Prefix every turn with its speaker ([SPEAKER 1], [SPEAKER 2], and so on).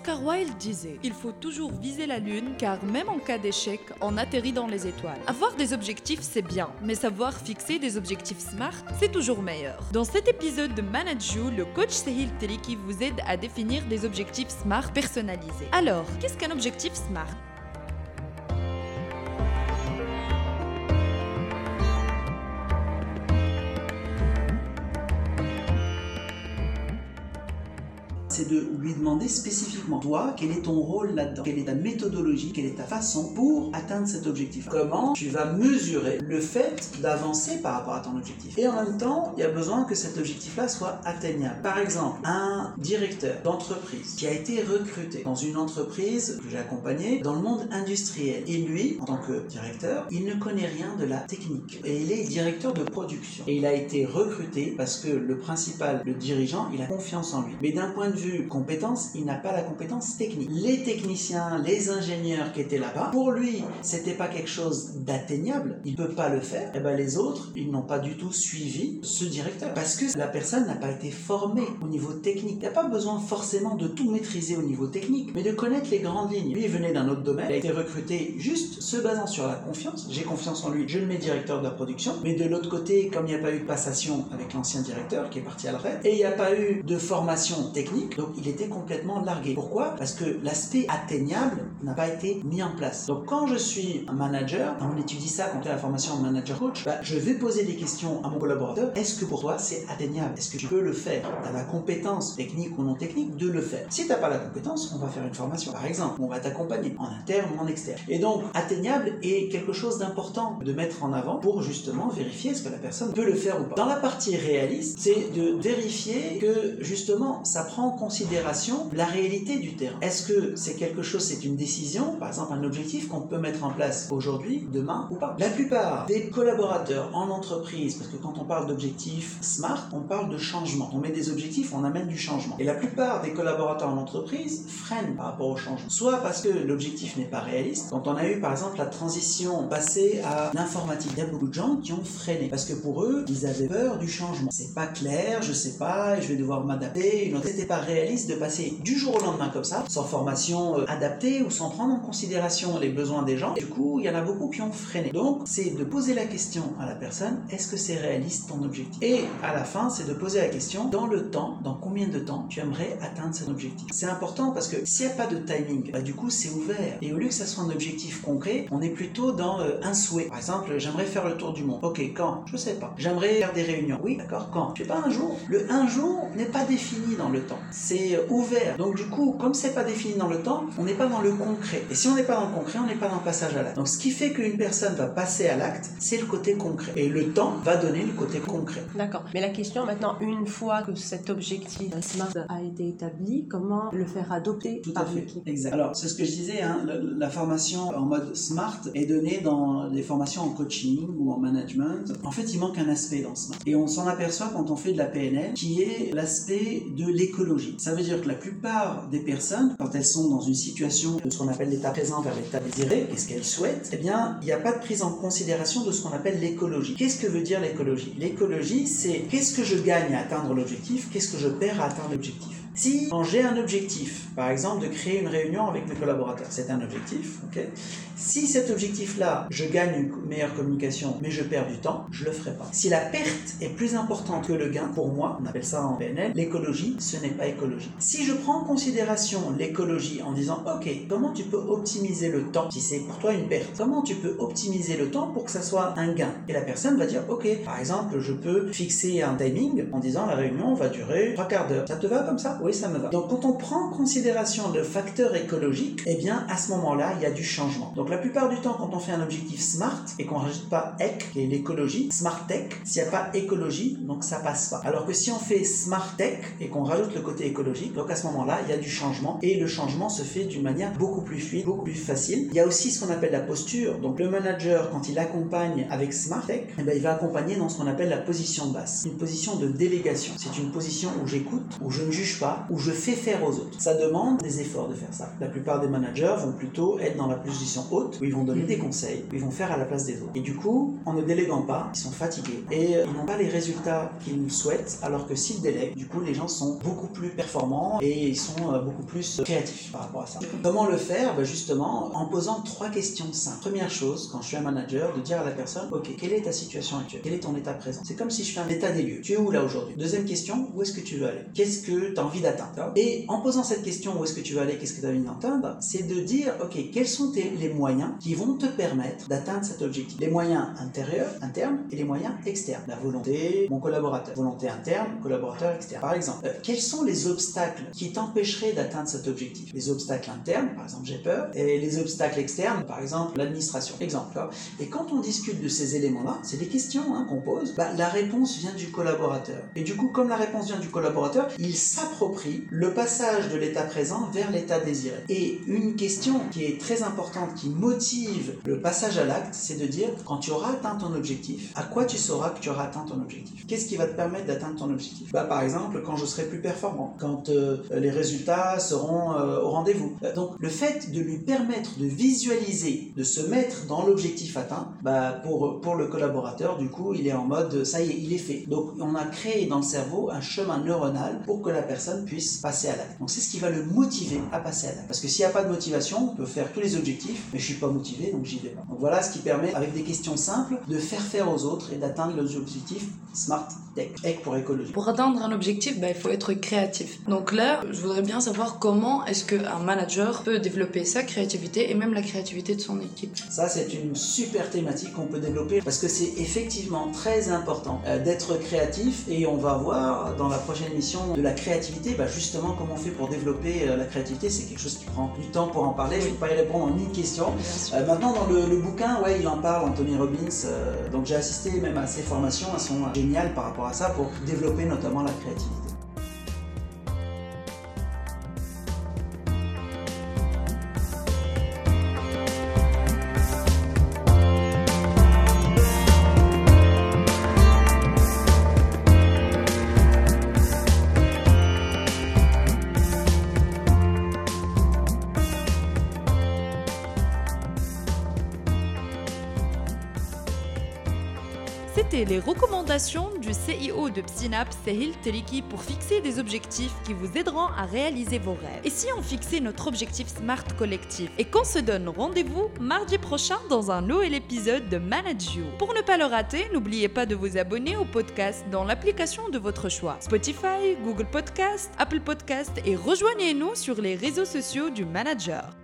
[SPEAKER 1] Oscar Wilde disait Il faut toujours viser la lune car même en cas d'échec, on atterrit dans les étoiles. Avoir des objectifs, c'est bien, mais savoir fixer des objectifs smart, c'est toujours meilleur. Dans cet épisode de Manage You, le coach Sehil Teliki vous aide à définir des objectifs smart personnalisés. Alors, qu'est-ce qu'un objectif smart?
[SPEAKER 2] C'est de lui demander spécifiquement, toi, quel est ton rôle là-dedans? Quelle est ta méthodologie? Quelle est ta façon pour atteindre cet objectif? Comment tu vas mesurer le fait d'avancer par rapport à ton objectif? Et en même temps, il y a besoin que cet objectif-là soit atteignable. Par exemple, un directeur d'entreprise qui a été recruté dans une entreprise que j'ai accompagnée dans le monde industriel. Et lui, en tant que directeur, il ne connaît rien de la technique. Et il est directeur de production. Et il a été recruté parce que le principal, le dirigeant, il a confiance en lui. Mais d'un point de vue compétence, il n'a pas la compétence technique. Les techniciens, les ingénieurs qui étaient là-bas, pour lui, c'était pas quelque chose d'atteignable, il peut pas le faire. Et eh ben les autres, ils n'ont pas du tout suivi ce directeur parce que la personne n'a pas été formée au niveau technique. Il n'y a pas besoin forcément de tout maîtriser au niveau technique, mais de connaître les grandes lignes. Lui, il venait d'un autre domaine, il a été recruté juste se basant sur la confiance. J'ai confiance en lui, je le mets directeur de la production. Mais de l'autre côté, comme il n'y a pas eu de passation avec l'ancien directeur qui est parti à la retraite, et il n'y a pas eu de formation technique, donc il était complètement largué. Pourquoi? Parce que l'aspect atteignable n'a pas été mis en place. Donc quand je suis un manager, on étudie ça quand on fait la formation en manager coach, bah, je vais poser des questions à mon collaborateur. Est-ce que pour toi c'est atteignable? Est-ce que tu peux le faire? Tu as la compétence technique ou non technique de le faire. Si tu n'as pas la compétence, on va faire une formation. Par exemple, on va t'accompagner en interne ou en externe. Et donc atteignable est quelque chose d'important de mettre en avant pour justement vérifier est-ce que la personne peut le faire ou pas. Dans la partie réaliste, c'est de vérifier que justement ça prend en la réalité du terrain. Est-ce que c'est quelque chose, c'est une décision, par exemple un objectif qu'on peut mettre en place aujourd'hui, demain ou pas? La plupart des collaborateurs en entreprise, parce que quand on parle d'objectifs smart, on parle de changement. On met des objectifs, on amène du changement. Et la plupart des collaborateurs en entreprise freinent par rapport au changement. Soit parce que l'objectif n'est pas réaliste. Quand on a eu par exemple la transition passée à l'informatique, il y a beaucoup de gens qui ont freiné parce que pour eux, ils avaient peur du changement. C'est pas clair, je sais pas, je vais devoir m'adapter. C'était pas réaliste de passer du jour au lendemain comme ça, sans formation euh, adaptée ou sans prendre en considération les besoins des gens. du coup, il y en a beaucoup qui ont freiné. Donc, c'est de poser la question à la personne, est-ce que c'est réaliste ton objectif? Et à la fin, c'est de poser la question, dans le temps, dans combien de temps tu aimerais atteindre cet objectif? C'est important parce que s'il n'y a pas de timing, bah, du coup, c'est ouvert. Et au lieu que ça soit un objectif concret, on est plutôt dans euh, un souhait. Par exemple, j'aimerais faire le tour du monde. Ok, quand? Je sais pas. J'aimerais faire des réunions. Oui, d'accord, quand? Je sais pas, un jour. Le un jour n'est pas défini dans le temps. C'est ouvert. Donc du coup, comme c'est pas défini dans le temps, on n'est pas dans le concret. Et si on n'est pas dans le concret, on n'est pas dans le passage à l'acte. Donc ce qui fait qu'une personne va passer à l'acte, c'est le côté concret. Et le temps va donner le côté concret.
[SPEAKER 3] D'accord. Mais la question maintenant, une fois que cet objectif SMART a été établi, comment le faire adopter
[SPEAKER 2] Tout à fait. Exact. Alors c'est ce que je disais, hein, la, formation en mode SMART est donnée dans les formations en coaching ou en management. En fait, il manque un aspect dans SMART. Et on s'en aperçoit quand on fait de la PNL, qui est l'aspect de l'écologie. Ça veut dire que la plupart des personnes, quand elles sont dans une situation de ce qu'on appelle l'état présent vers l'état désiré, qu'est-ce qu'elles souhaitent? Eh bien, il n'y a pas de prise en considération de ce qu'on appelle l'écologie. Qu'est-ce que veut dire l'écologie? L'écologie, c'est qu'est-ce que je gagne à atteindre l'objectif, qu'est-ce que je perds à atteindre l'objectif? Si j'ai un objectif, par exemple de créer une réunion avec mes collaborateurs, c'est un objectif, ok? Si cet objectif-là, je gagne une meilleure communication, mais je perds du temps, je le ferai pas. Si la perte est plus importante que le gain, pour moi, on appelle ça en PNL, l'écologie, ce n'est pas Si je prends en considération l'écologie en disant, ok, comment tu peux optimiser le temps si c'est pour toi une perte? Comment tu peux optimiser le temps pour que ça soit un gain? Et la personne va dire, ok, par exemple, je peux fixer un timing en disant la réunion va durer trois quarts d'heure. Ça te va comme ça? Oui, ça me va. Donc quand on prend en considération le facteur écologique, eh bien à ce moment-là, il y a du changement. Donc la plupart du temps, quand on fait un objectif SMART et qu'on rajoute pas EC, qui est l'écologie, SMART Tech, s'il n'y a pas écologie, donc ça passe pas. Alors que si on fait SMART Tech et qu'on rajoute le côté écologique, donc à ce moment-là, il y a du changement et le changement se fait d'une manière beaucoup plus fluide, beaucoup plus facile. Il y a aussi ce qu'on appelle la posture. Donc le manager, quand il accompagne avec SMART Tech, eh ben, il va accompagner dans ce qu'on appelle la position de base, une position de délégation. C'est une position où j'écoute, où je ne juge pas, où je fais faire aux autres. Ça demande des efforts de faire ça. La plupart des managers vont plutôt être dans la position haute où ils vont donner des conseils, où ils vont faire à la place des autres. Et du coup, en ne déléguant pas, ils sont fatigués et euh, ils n'ont pas les résultats qu'ils souhaitent alors que s'ils délèguent, du coup, les gens sont beaucoup plus et ils sont euh, beaucoup plus créatifs par rapport à ça. Comment le faire? Ben, Justement, en posant trois questions simples. Première chose, quand je suis un manager, de dire à la personne, ok, quelle est ta situation actuelle? Quel est ton état présent? C'est comme si je fais un état des lieux. Tu es où là aujourd'hui? Deuxième question, où est-ce que tu veux aller? Qu'est-ce que tu as envie d'atteindre? Et en posant cette question, où est-ce que tu veux aller? Qu'est-ce que tu as envie d'atteindre? C'est de dire, ok, quels sont les moyens qui vont te permettre d'atteindre cet objectif? Les moyens intérieurs, internes, et les moyens externes. La volonté, mon collaborateur. Volonté interne, collaborateur externe. Par exemple, euh, quels sont les obstacles qui t'empêcheraient d'atteindre cet objectif Les obstacles internes, par exemple, j'ai peur, et les obstacles externes, par exemple, l'administration. Exemple. Et quand on discute de ces éléments-là, c'est des questions hein, qu'on pose, bah, la réponse vient du collaborateur. Et du coup, comme la réponse vient du collaborateur, il s'approprie le passage de l'état présent vers l'état désiré. Et une question qui est très importante, qui motive le passage à l'acte, c'est de dire, quand tu auras atteint ton objectif, à quoi tu sauras que tu auras atteint ton objectif? Qu'est-ce qui va te permettre d'atteindre ton objectif? Bah, Par exemple, quand je serai plus performant, quand euh, les résultats seront euh, au rendez-vous. Euh, donc le fait de lui permettre de visualiser, de se mettre dans l'objectif atteint, bah, pour, pour le collaborateur, du coup, il est en mode, ça y est, il est fait. Donc on a créé dans le cerveau un chemin neuronal pour que la personne puisse passer à l'acte. Donc c'est ce qui va le motiver à passer à l'acte. Parce que s'il n'y a pas de motivation, on peut faire tous les objectifs, mais je suis pas motivé, donc j'y vais pas. Donc voilà ce qui permet, avec des questions simples, de faire faire aux autres et d'atteindre les objectifs Smart Tech, pour écologie.
[SPEAKER 4] Pour atteindre un objectif, bah, il faut être créatif. Donc là, je voudrais bien savoir comment est-ce qu'un manager peut développer sa créativité et même la créativité de son équipe.
[SPEAKER 2] Ça, c'est une super thématique qu'on peut développer parce que c'est effectivement très important euh, d'être créatif et on va voir dans la prochaine émission de la créativité, bah, justement comment on fait pour développer euh, la créativité. C'est quelque chose qui prend du temps pour en parler. Je ne peux pas y répondre en une question. Euh, maintenant, dans le, bouquin, ouais, il en parle, Anthony Robbins. donc j'ai assisté même à ses formations, elles sont géniales par rapport à ça pour développer notamment la créativité.
[SPEAKER 1] C'était les recommandations du CIO de Psynap, Sehil Teliki, pour fixer des objectifs qui vous aideront à réaliser vos rêves. Et si on fixait notre objectif Smart collectif et qu'on se donne rendez-vous mardi prochain dans un nouvel épisode de Manage You. Pour ne pas le rater, n'oubliez pas de vous abonner au podcast dans l'application de votre choix. Spotify, Google Podcast, Apple Podcast et rejoignez-nous sur les réseaux sociaux du manager.